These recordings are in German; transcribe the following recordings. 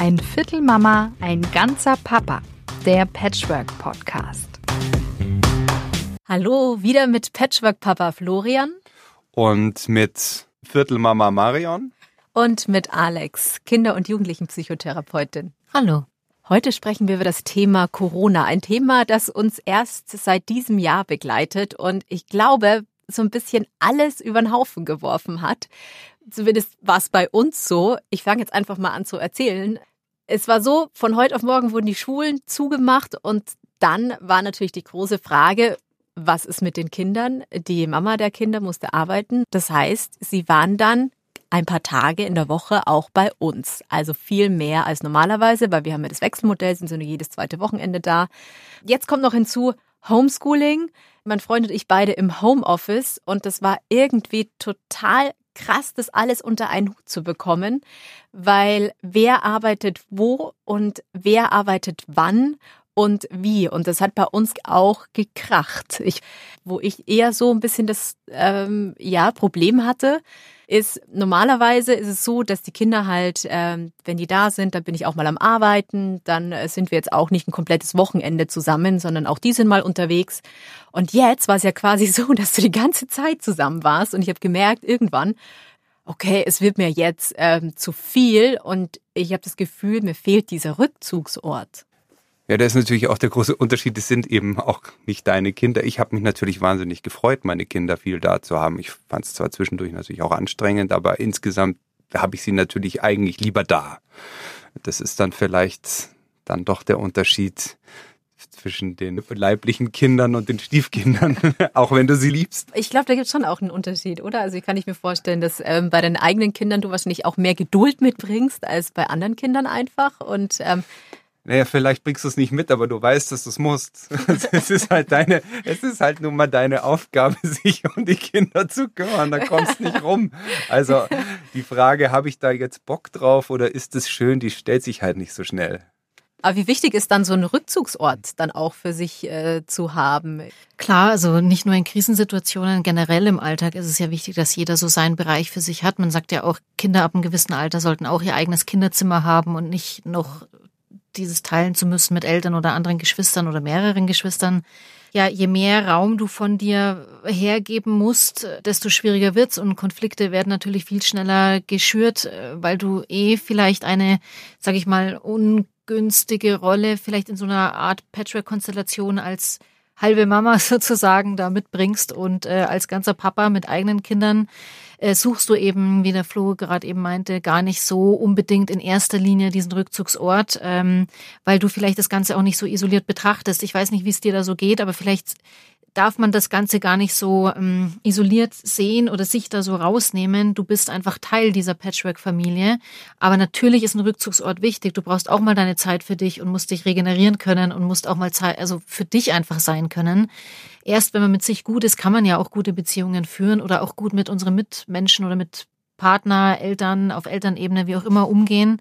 Ein Viertel Mama, ein ganzer Papa. Der Patchwork Podcast. Hallo, wieder mit Patchwork Papa Florian. Und mit Viertelmama Marion. Und mit Alex, Kinder- und Jugendlichenpsychotherapeutin. Hallo. Heute sprechen wir über das Thema Corona. Ein Thema, das uns erst seit diesem Jahr begleitet und ich glaube, so ein bisschen alles über den Haufen geworfen hat. Zumindest war es bei uns so. Ich fange jetzt einfach mal an zu erzählen. Es war so, von heute auf morgen wurden die Schulen zugemacht und dann war natürlich die große Frage, was ist mit den Kindern? Die Mama der Kinder musste arbeiten. Das heißt, sie waren dann ein paar Tage in der Woche auch bei uns. Also viel mehr als normalerweise, weil wir haben ja das Wechselmodell, sind so nur jedes zweite Wochenende da. Jetzt kommt noch hinzu Homeschooling. Mein Freund und ich beide im Homeoffice und das war irgendwie total krass, das alles unter einen Hut zu bekommen, weil wer arbeitet wo und wer arbeitet wann und wie. Und das hat bei uns auch gekracht. Ich, wo ich eher so ein bisschen das ähm, ja Problem hatte, ist normalerweise ist es so, dass die Kinder halt, ähm, wenn die da sind, dann bin ich auch mal am Arbeiten, dann äh, sind wir jetzt auch nicht ein komplettes Wochenende zusammen, sondern auch die sind mal unterwegs. Und jetzt war es ja quasi so, dass du die ganze Zeit zusammen warst und ich habe gemerkt, irgendwann, okay, es wird mir jetzt ähm, zu viel und ich habe das Gefühl, mir fehlt dieser Rückzugsort. Ja, da ist natürlich auch der große Unterschied, es sind eben auch nicht deine Kinder. Ich habe mich natürlich wahnsinnig gefreut, meine Kinder viel da zu haben. Ich fand es zwar zwischendurch natürlich auch anstrengend, aber insgesamt habe ich sie natürlich eigentlich lieber da. Das ist dann vielleicht dann doch der Unterschied zwischen den leiblichen Kindern und den Stiefkindern, auch wenn du sie liebst. Ich glaube, da gibt es schon auch einen Unterschied, oder? Also kann ich mir vorstellen, dass ähm, bei deinen eigenen Kindern du wahrscheinlich auch mehr Geduld mitbringst als bei anderen Kindern einfach. Und ähm, naja, vielleicht bringst du es nicht mit, aber du weißt, dass du es musst. Es ist halt deine, es ist halt nun mal deine Aufgabe, sich um die Kinder zu kümmern. Da kommst nicht rum. Also die Frage, habe ich da jetzt Bock drauf oder ist es schön, die stellt sich halt nicht so schnell. Aber wie wichtig ist dann so ein Rückzugsort dann auch für sich äh, zu haben? Klar, also nicht nur in Krisensituationen, generell im Alltag ist es ja wichtig, dass jeder so seinen Bereich für sich hat. Man sagt ja auch, Kinder ab einem gewissen Alter sollten auch ihr eigenes Kinderzimmer haben und nicht noch dieses teilen zu müssen mit Eltern oder anderen Geschwistern oder mehreren Geschwistern. Ja, je mehr Raum du von dir hergeben musst, desto schwieriger wird's und Konflikte werden natürlich viel schneller geschürt, weil du eh vielleicht eine, sag ich mal, ungünstige Rolle vielleicht in so einer Art Patchwork-Konstellation als halbe Mama sozusagen da mitbringst und äh, als ganzer Papa mit eigenen Kindern äh, suchst du eben, wie der Flo gerade eben meinte, gar nicht so unbedingt in erster Linie diesen Rückzugsort, ähm, weil du vielleicht das Ganze auch nicht so isoliert betrachtest. Ich weiß nicht, wie es dir da so geht, aber vielleicht darf man das Ganze gar nicht so ähm, isoliert sehen oder sich da so rausnehmen. Du bist einfach Teil dieser Patchwork-Familie. Aber natürlich ist ein Rückzugsort wichtig. Du brauchst auch mal deine Zeit für dich und musst dich regenerieren können und musst auch mal Zeit, also für dich einfach sein können. Erst wenn man mit sich gut ist, kann man ja auch gute Beziehungen führen oder auch gut mit unseren Mitmenschen oder mit Partner, Eltern, auf Elternebene, wie auch immer umgehen.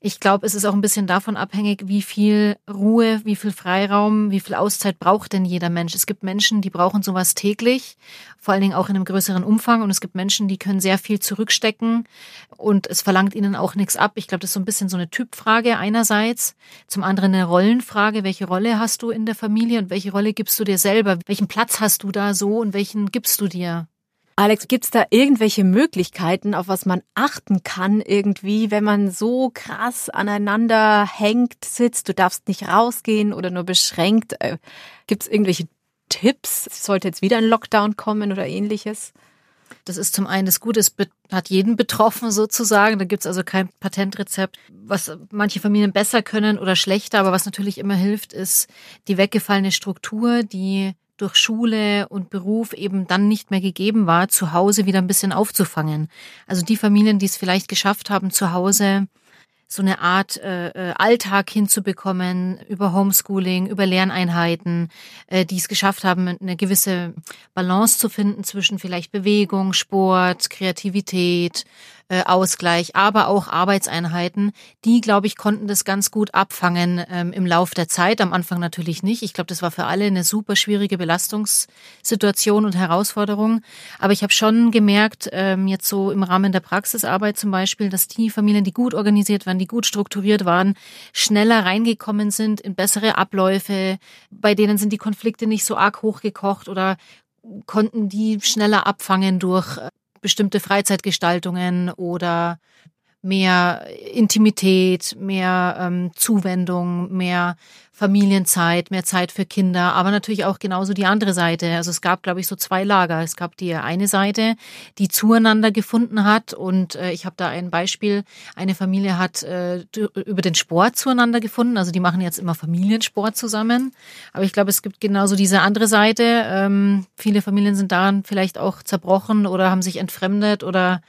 Ich glaube, es ist auch ein bisschen davon abhängig, wie viel Ruhe, wie viel Freiraum, wie viel Auszeit braucht denn jeder Mensch. Es gibt Menschen, die brauchen sowas täglich, vor allen Dingen auch in einem größeren Umfang. Und es gibt Menschen, die können sehr viel zurückstecken und es verlangt ihnen auch nichts ab. Ich glaube, das ist so ein bisschen so eine Typfrage einerseits. Zum anderen eine Rollenfrage. Welche Rolle hast du in der Familie und welche Rolle gibst du dir selber? Welchen Platz hast du da so und welchen gibst du dir? Alex, gibt's da irgendwelche Möglichkeiten, auf was man achten kann irgendwie, wenn man so krass aneinander hängt, sitzt, du darfst nicht rausgehen oder nur beschränkt? Äh, gibt's irgendwelche Tipps? Sollte jetzt wieder ein Lockdown kommen oder ähnliches? Das ist zum einen das Gute, es hat jeden betroffen sozusagen. Da gibt's also kein Patentrezept, was manche Familien besser können oder schlechter. Aber was natürlich immer hilft, ist die weggefallene Struktur, die durch Schule und Beruf eben dann nicht mehr gegeben war, zu Hause wieder ein bisschen aufzufangen. Also die Familien, die es vielleicht geschafft haben, zu Hause so eine Art äh, äh, Alltag hinzubekommen über Homeschooling, über Lerneinheiten, äh, die es geschafft haben, eine gewisse Balance zu finden zwischen vielleicht Bewegung, Sport, Kreativität, äh, Ausgleich, aber auch Arbeitseinheiten, die, glaube ich, konnten das ganz gut abfangen ähm, im Lauf der Zeit. Am Anfang natürlich nicht. Ich glaube, das war für alle eine super schwierige Belastungssituation und Herausforderung. Aber ich habe schon gemerkt, ähm, jetzt so im Rahmen der Praxisarbeit zum Beispiel, dass die Familien, die gut organisiert waren, die gut strukturiert waren, schneller reingekommen sind in bessere Abläufe. Bei denen sind die Konflikte nicht so arg hochgekocht oder konnten die schneller abfangen durch äh, bestimmte Freizeitgestaltungen oder mehr Intimität, mehr ähm, Zuwendung, mehr Familienzeit, mehr Zeit für Kinder, aber natürlich auch genauso die andere Seite. Also es gab, glaube ich, so zwei Lager. Es gab die eine Seite, die zueinander gefunden hat und äh, ich habe da ein Beispiel. Eine Familie hat äh, über den Sport zueinander gefunden. Also die machen jetzt immer Familiensport zusammen. Aber ich glaube, es gibt genauso diese andere Seite. Ähm, viele Familien sind daran vielleicht auch zerbrochen oder haben sich entfremdet oder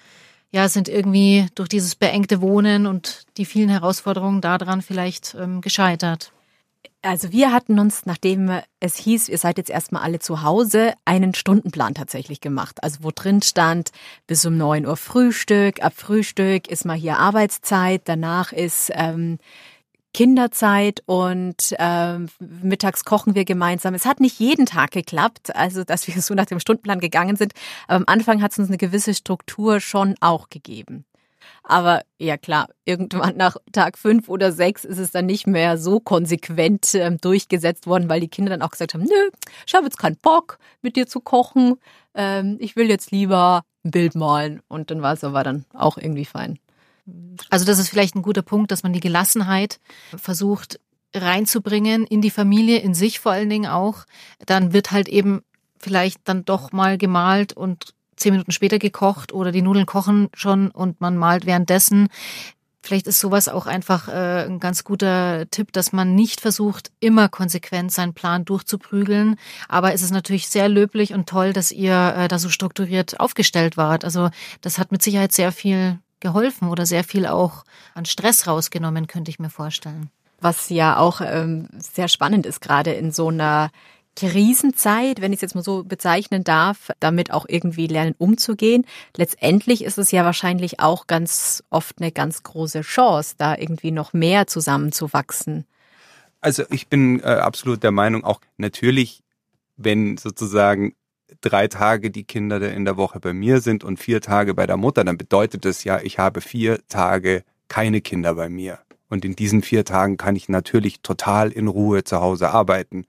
ja, sind irgendwie durch dieses beengte Wohnen und die vielen Herausforderungen daran vielleicht ähm, gescheitert. Also wir hatten uns, nachdem es hieß, ihr seid jetzt erstmal alle zu Hause, einen Stundenplan tatsächlich gemacht. Also wo drin stand, bis um neun Uhr Frühstück, ab Frühstück ist mal hier Arbeitszeit, danach ist ähm, Kinderzeit und äh, mittags kochen wir gemeinsam. Es hat nicht jeden Tag geklappt, also dass wir so nach dem Stundenplan gegangen sind. Aber am Anfang hat es uns eine gewisse Struktur schon auch gegeben. Aber ja klar, irgendwann nach Tag fünf oder sechs ist es dann nicht mehr so konsequent ähm, durchgesetzt worden, weil die Kinder dann auch gesagt haben, nö, ich habe jetzt keinen Bock, mit dir zu kochen. Ähm, ich will jetzt lieber ein Bild malen. Und dann war es aber dann auch irgendwie fein. Also das ist vielleicht ein guter Punkt, dass man die Gelassenheit versucht reinzubringen in die Familie, in sich vor allen Dingen auch. Dann wird halt eben vielleicht dann doch mal gemalt und zehn Minuten später gekocht oder die Nudeln kochen schon und man malt währenddessen. Vielleicht ist sowas auch einfach äh, ein ganz guter Tipp, dass man nicht versucht, immer konsequent seinen Plan durchzuprügeln. Aber es ist natürlich sehr löblich und toll, dass ihr äh, da so strukturiert aufgestellt wart. Also das hat mit Sicherheit sehr viel geholfen oder sehr viel auch an Stress rausgenommen, könnte ich mir vorstellen. Was ja auch ähm, sehr spannend ist, gerade in so einer Krisenzeit, wenn ich es jetzt mal so bezeichnen darf, damit auch irgendwie lernen umzugehen. Letztendlich ist es ja wahrscheinlich auch ganz oft eine ganz große Chance, da irgendwie noch mehr zusammenzuwachsen. Also ich bin äh, absolut der Meinung, auch natürlich, wenn sozusagen drei Tage die Kinder in der Woche bei mir sind und vier Tage bei der Mutter, dann bedeutet das ja, ich habe vier Tage keine Kinder bei mir. Und in diesen vier Tagen kann ich natürlich total in Ruhe zu Hause arbeiten.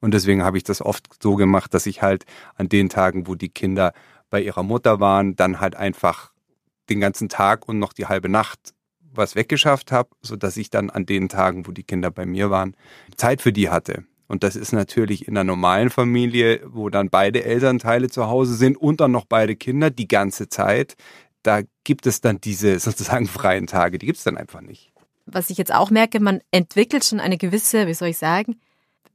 Und deswegen habe ich das oft so gemacht, dass ich halt an den Tagen, wo die Kinder bei ihrer Mutter waren, dann halt einfach den ganzen Tag und noch die halbe Nacht was weggeschafft habe, so dass ich dann an den Tagen, wo die Kinder bei mir waren, Zeit für die hatte. Und das ist natürlich in einer normalen Familie, wo dann beide Elternteile zu Hause sind und dann noch beide Kinder die ganze Zeit. Da gibt es dann diese sozusagen freien Tage, die gibt es dann einfach nicht. Was ich jetzt auch merke, man entwickelt schon eine gewisse, wie soll ich sagen,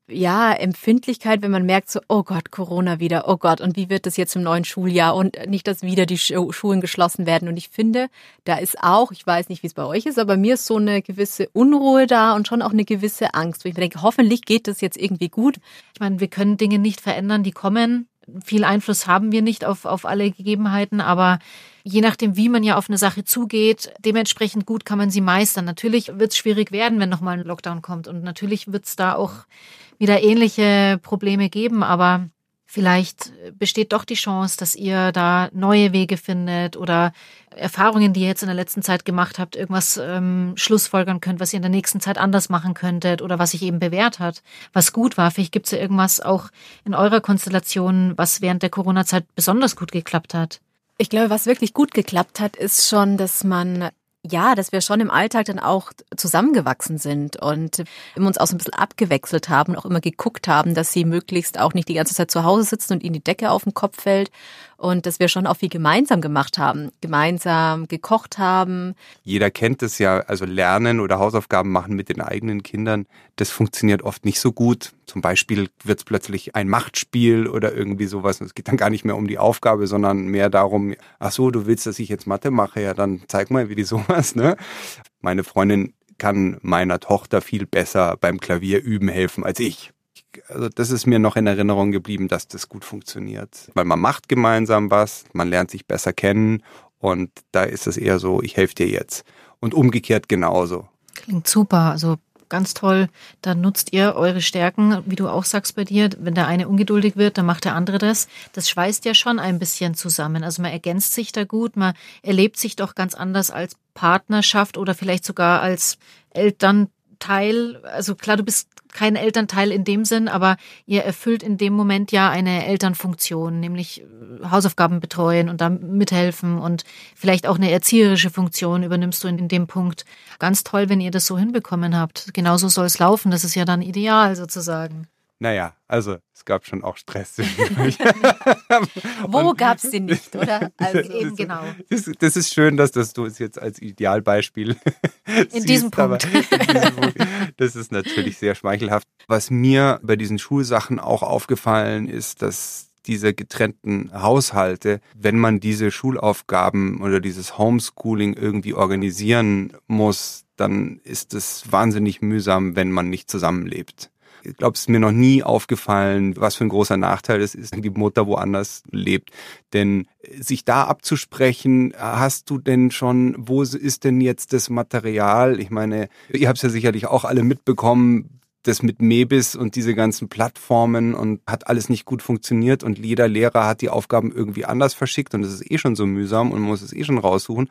ja, Empfindlichkeit, wenn man merkt so, oh Gott, Corona wieder, oh Gott, und wie wird das jetzt im neuen Schuljahr und nicht, dass wieder die Schulen geschlossen werden. Und ich finde, da ist auch, ich weiß nicht, wie es bei euch ist, aber mir ist so eine gewisse Unruhe da und schon auch eine gewisse Angst, wo ich mir denke, hoffentlich geht das jetzt irgendwie gut. Ich meine, wir können Dinge nicht verändern, die kommen. Viel Einfluss haben wir nicht auf, auf alle Gegebenheiten, aber je nachdem, wie man ja auf eine Sache zugeht, dementsprechend gut kann man sie meistern. Natürlich wird es schwierig werden, wenn nochmal ein Lockdown kommt. Und natürlich wird es da auch wieder ähnliche Probleme geben, aber vielleicht besteht doch die Chance, dass ihr da neue Wege findet oder Erfahrungen, die ihr jetzt in der letzten Zeit gemacht habt, irgendwas ähm, schlussfolgern könnt, was ihr in der nächsten Zeit anders machen könntet oder was sich eben bewährt hat, was gut war. Vielleicht gibt es ja irgendwas auch in eurer Konstellation, was während der Corona-Zeit besonders gut geklappt hat. Ich glaube, was wirklich gut geklappt hat, ist schon, dass man ja, dass wir schon im Alltag dann auch zusammengewachsen sind und uns auch so ein bisschen abgewechselt haben, auch immer geguckt haben, dass sie möglichst auch nicht die ganze Zeit zu Hause sitzen und ihnen die Decke auf den Kopf fällt und dass wir schon auch viel gemeinsam gemacht haben, gemeinsam gekocht haben. Jeder kennt es ja, also Lernen oder Hausaufgaben machen mit den eigenen Kindern, das funktioniert oft nicht so gut. Zum Beispiel wird es plötzlich ein Machtspiel oder irgendwie sowas. Es geht dann gar nicht mehr um die Aufgabe, sondern mehr darum, ach so, du willst, dass ich jetzt Mathe mache, ja, dann zeig mal, wie die sowas, ne? Meine Freundin kann meiner Tochter viel besser beim Klavier üben helfen als ich also das ist mir noch in Erinnerung geblieben, dass das gut funktioniert. Weil man macht gemeinsam was, man lernt sich besser kennen Und da ist es eher so, ich helfe dir jetzt. Und umgekehrt genauso. Klingt super. Also ganz toll. Dann nutzt ihr eure Stärken, wie du auch sagst bei dir. Wenn der eine ungeduldig wird, dann macht der andere das. Das schweißt ja schon ein bisschen zusammen. Also man ergänzt sich da gut, man erlebt sich doch ganz anders als Partnerschaft oder vielleicht sogar als Elternteil. Also klar, du bist kein Elternteil in dem Sinn, aber ihr erfüllt in dem Moment ja eine Elternfunktion, nämlich äh, Hausaufgaben betreuen und da mithelfen und vielleicht auch eine erzieherische Funktion übernimmst du in, dem Punkt. Ganz toll, wenn ihr das so hinbekommen habt. Genauso soll es laufen. Das ist ja dann ideal sozusagen. Naja, also es gab schon auch Stress. Wo gab es den nicht, oder? Also eben genau. Das, das, ist schön, dass das du es jetzt als Idealbeispiel in siehst, diesem Punkt. in diesem Punkt. Das ist natürlich sehr schmeichelhaft. Was mir bei diesen Schulsachen auch aufgefallen ist, dass diese getrennten Haushalte, wenn man diese Schulaufgaben oder dieses Homeschooling irgendwie organisieren muss, dann ist es wahnsinnig mühsam, wenn man nicht zusammenlebt. Ich glaube, es ist mir noch nie aufgefallen, was für ein großer Nachteil es ist, wenn die Mutter woanders lebt. Denn sich da abzusprechen, hast du denn schon, wo ist denn jetzt das Material? Ich meine, ihr habt es ja sicherlich auch alle mitbekommen, das mit Mebis und diese ganzen Plattformen und hat alles nicht gut funktioniert und jeder Lehrer hat die Aufgaben irgendwie anders verschickt und es ist eh schon so mühsam und man muss es eh schon raussuchen.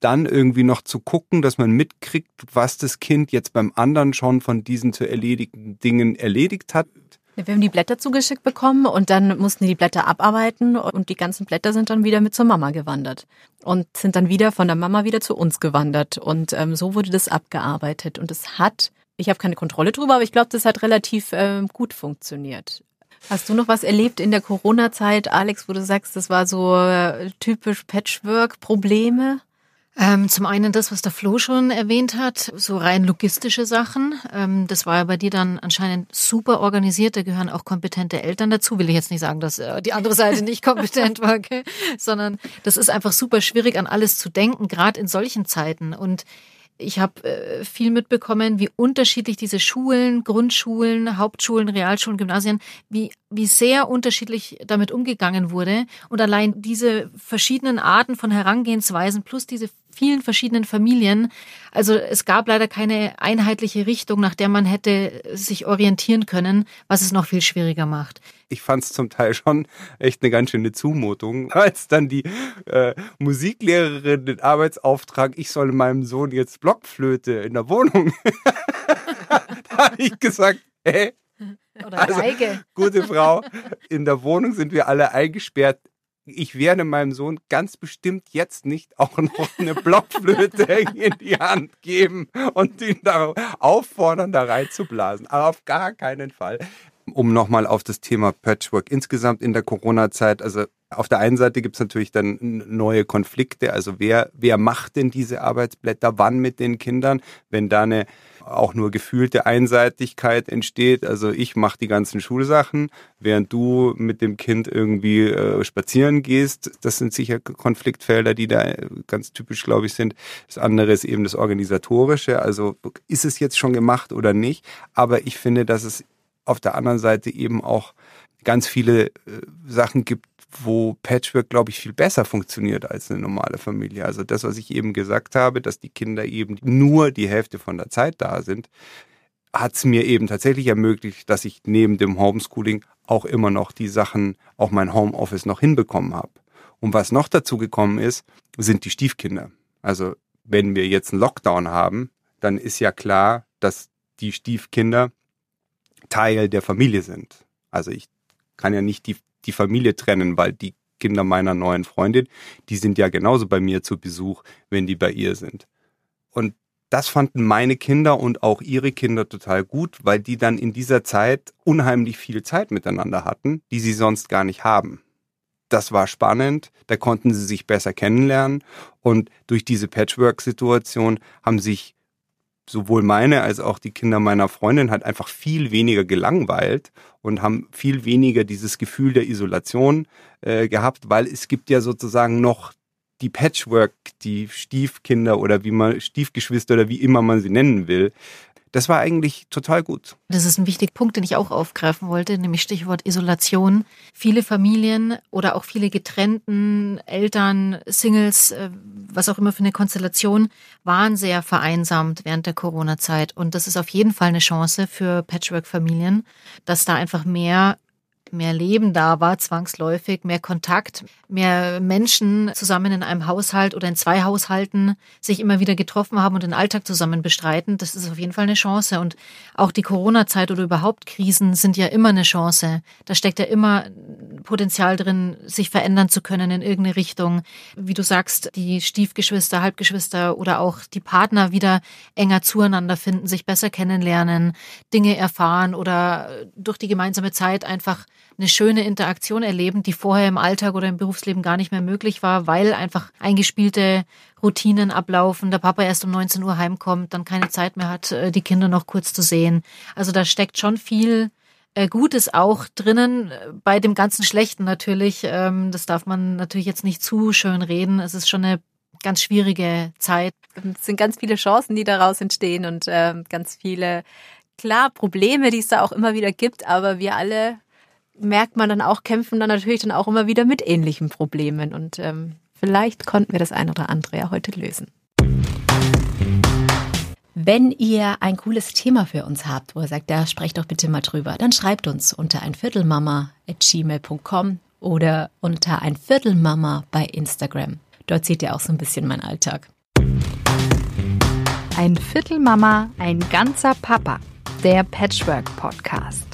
Dann irgendwie noch zu gucken, dass man mitkriegt, was das Kind jetzt beim anderen schon von diesen zu erledigten Dingen erledigt hat. Wir haben die Blätter zugeschickt bekommen und dann mussten die Blätter abarbeiten und die ganzen Blätter sind dann wieder mit zur Mama gewandert und sind dann wieder von der Mama wieder zu uns gewandert und ähm, so wurde das abgearbeitet und es hat ich habe keine Kontrolle drüber, aber ich glaube, das hat relativ äh, gut funktioniert. Hast du noch was erlebt in der Corona-Zeit, Alex, wo du sagst, das war so äh, typisch Patchwork-Probleme? Ähm, zum einen das, was der Flo schon erwähnt hat, so rein logistische Sachen. Ähm, das war ja bei dir dann anscheinend super organisiert. Da gehören auch kompetente Eltern dazu. Will ich jetzt nicht sagen, dass äh, die andere Seite nicht kompetent war, okay? sondern das ist einfach super schwierig, an alles zu denken, gerade in solchen Zeiten. Und ich habe äh, viel mitbekommen, wie unterschiedlich diese Schulen, Grundschulen, Hauptschulen, Realschulen, Gymnasien, wie, wie sehr unterschiedlich damit umgegangen wurde. Und allein diese verschiedenen Arten von Herangehensweisen plus diese vielen verschiedenen Familien. Also es gab leider keine einheitliche Richtung, nach der man hätte sich orientieren können, was es noch viel schwieriger macht. Ich fand es zum Teil schon echt eine ganz schöne Zumutung, als dann die äh, Musiklehrerin den Arbeitsauftrag, ich soll meinem Sohn jetzt Blockflöte in der Wohnung. da habe ich gesagt, hä? Oder also, Geige. Gute Frau, in der Wohnung sind wir alle eingesperrt ich werde meinem Sohn ganz bestimmt jetzt nicht auch noch eine Blockflöte in die Hand geben und ihn da auffordern, da reinzublasen. Aber auf gar keinen Fall. Um nochmal auf das Thema Patchwork insgesamt in der Corona-Zeit, also auf der einen Seite gibt es natürlich dann neue Konflikte, also wer, wer macht denn diese Arbeitsblätter, wann mit den Kindern, wenn da eine auch nur gefühlte Einseitigkeit entsteht. Also ich mache die ganzen Schulsachen, während du mit dem Kind irgendwie äh, spazieren gehst. Das sind sicher Konfliktfelder, die da äh, ganz typisch, glaube ich, sind. Das andere ist eben das Organisatorische. Also ist es jetzt schon gemacht oder nicht? Aber ich finde, dass es auf der anderen Seite eben auch ganz viele äh, Sachen gibt, wo Patchwork, glaube ich, viel besser funktioniert als eine normale Familie. Also das, was ich eben gesagt habe, dass die Kinder eben nur die Hälfte von der Zeit da sind, hat es mir eben tatsächlich ermöglicht, dass ich neben dem Homeschooling auch immer noch die Sachen, auch mein Homeoffice noch hinbekommen habe. Und was noch dazu gekommen ist, sind die Stiefkinder. Also wenn wir jetzt einen Lockdown haben, dann ist ja klar, dass die Stiefkinder Teil der Familie sind. Also ich kann ja nicht die die Familie trennen, weil die Kinder meiner neuen Freundin, die sind ja genauso bei mir zu Besuch, wenn die bei ihr sind. Und das fanden meine Kinder und auch ihre Kinder total gut, weil die dann in dieser Zeit unheimlich viel Zeit miteinander hatten, die sie sonst gar nicht haben. Das war spannend, da konnten sie sich besser kennenlernen und durch diese Patchwork-Situation haben sich sowohl meine als auch die Kinder meiner Freundin halt einfach viel weniger gelangweilt und haben viel weniger dieses Gefühl der Isolation äh, gehabt, weil es gibt ja sozusagen noch die Patchwork, die Stiefkinder oder wie man Stiefgeschwister oder wie immer man sie nennen will. Das war eigentlich total gut. Das ist ein wichtiger Punkt, den ich auch aufgreifen wollte, nämlich Stichwort Isolation. Viele Familien oder auch viele getrennten Eltern, Singles, äh, was auch immer für eine Konstellation, waren sehr vereinsamt während der Corona-Zeit. Und das ist auf jeden Fall eine Chance für Patchwork-Familien, dass da einfach mehr mehr Leben da war, zwangsläufig, mehr Kontakt, mehr Menschen zusammen in einem Haushalt oder in zwei Haushalten sich immer wieder getroffen haben und den Alltag zusammen bestreiten. Das ist auf jeden Fall eine Chance. Und auch die Corona-Zeit oder überhaupt Krisen sind ja immer eine Chance. Da steckt ja immer Potenzial drin, sich verändern zu können in irgendeine Richtung. Wie du sagst, die Stiefgeschwister, Halbgeschwister oder auch die Partner wieder enger zueinander finden, sich besser kennenlernen, Dinge erfahren oder durch die gemeinsame Zeit einfach eine schöne Interaktion erleben, die vorher im Alltag oder im Berufsleben gar nicht mehr möglich war, weil einfach eingespielte Routinen ablaufen, der Papa erst um 19 Uhr heimkommt, dann keine Zeit mehr hat, äh, die Kinder noch kurz zu sehen. Also da steckt schon viel äh, Gutes auch drinnen, äh, bei dem ganzen Schlechten natürlich. Ähm, das darf man natürlich jetzt nicht zu schön reden. Es ist schon eine ganz schwierige Zeit. Es sind ganz viele Chancen, die daraus entstehen und ähm, ganz viele, klar, Probleme, die es da auch immer wieder gibt, aber wir alle merkt man dann auch, kämpfen dann natürlich dann auch immer wieder mit ähnlichen Problemen. Und ähm, vielleicht konnten wir das ein oder andere ja heute lösen. Wenn ihr ein cooles Thema für uns habt, wo ihr sagt, ja, sprecht doch bitte mal drüber, dann schreibt uns unter einviertelmama.gmail.com oder unter einviertelmama bei Instagram. Dort seht ihr auch so ein bisschen meinen Alltag. Ein Viertelmama, ein ganzer Papa. Der Patchwork Podcast.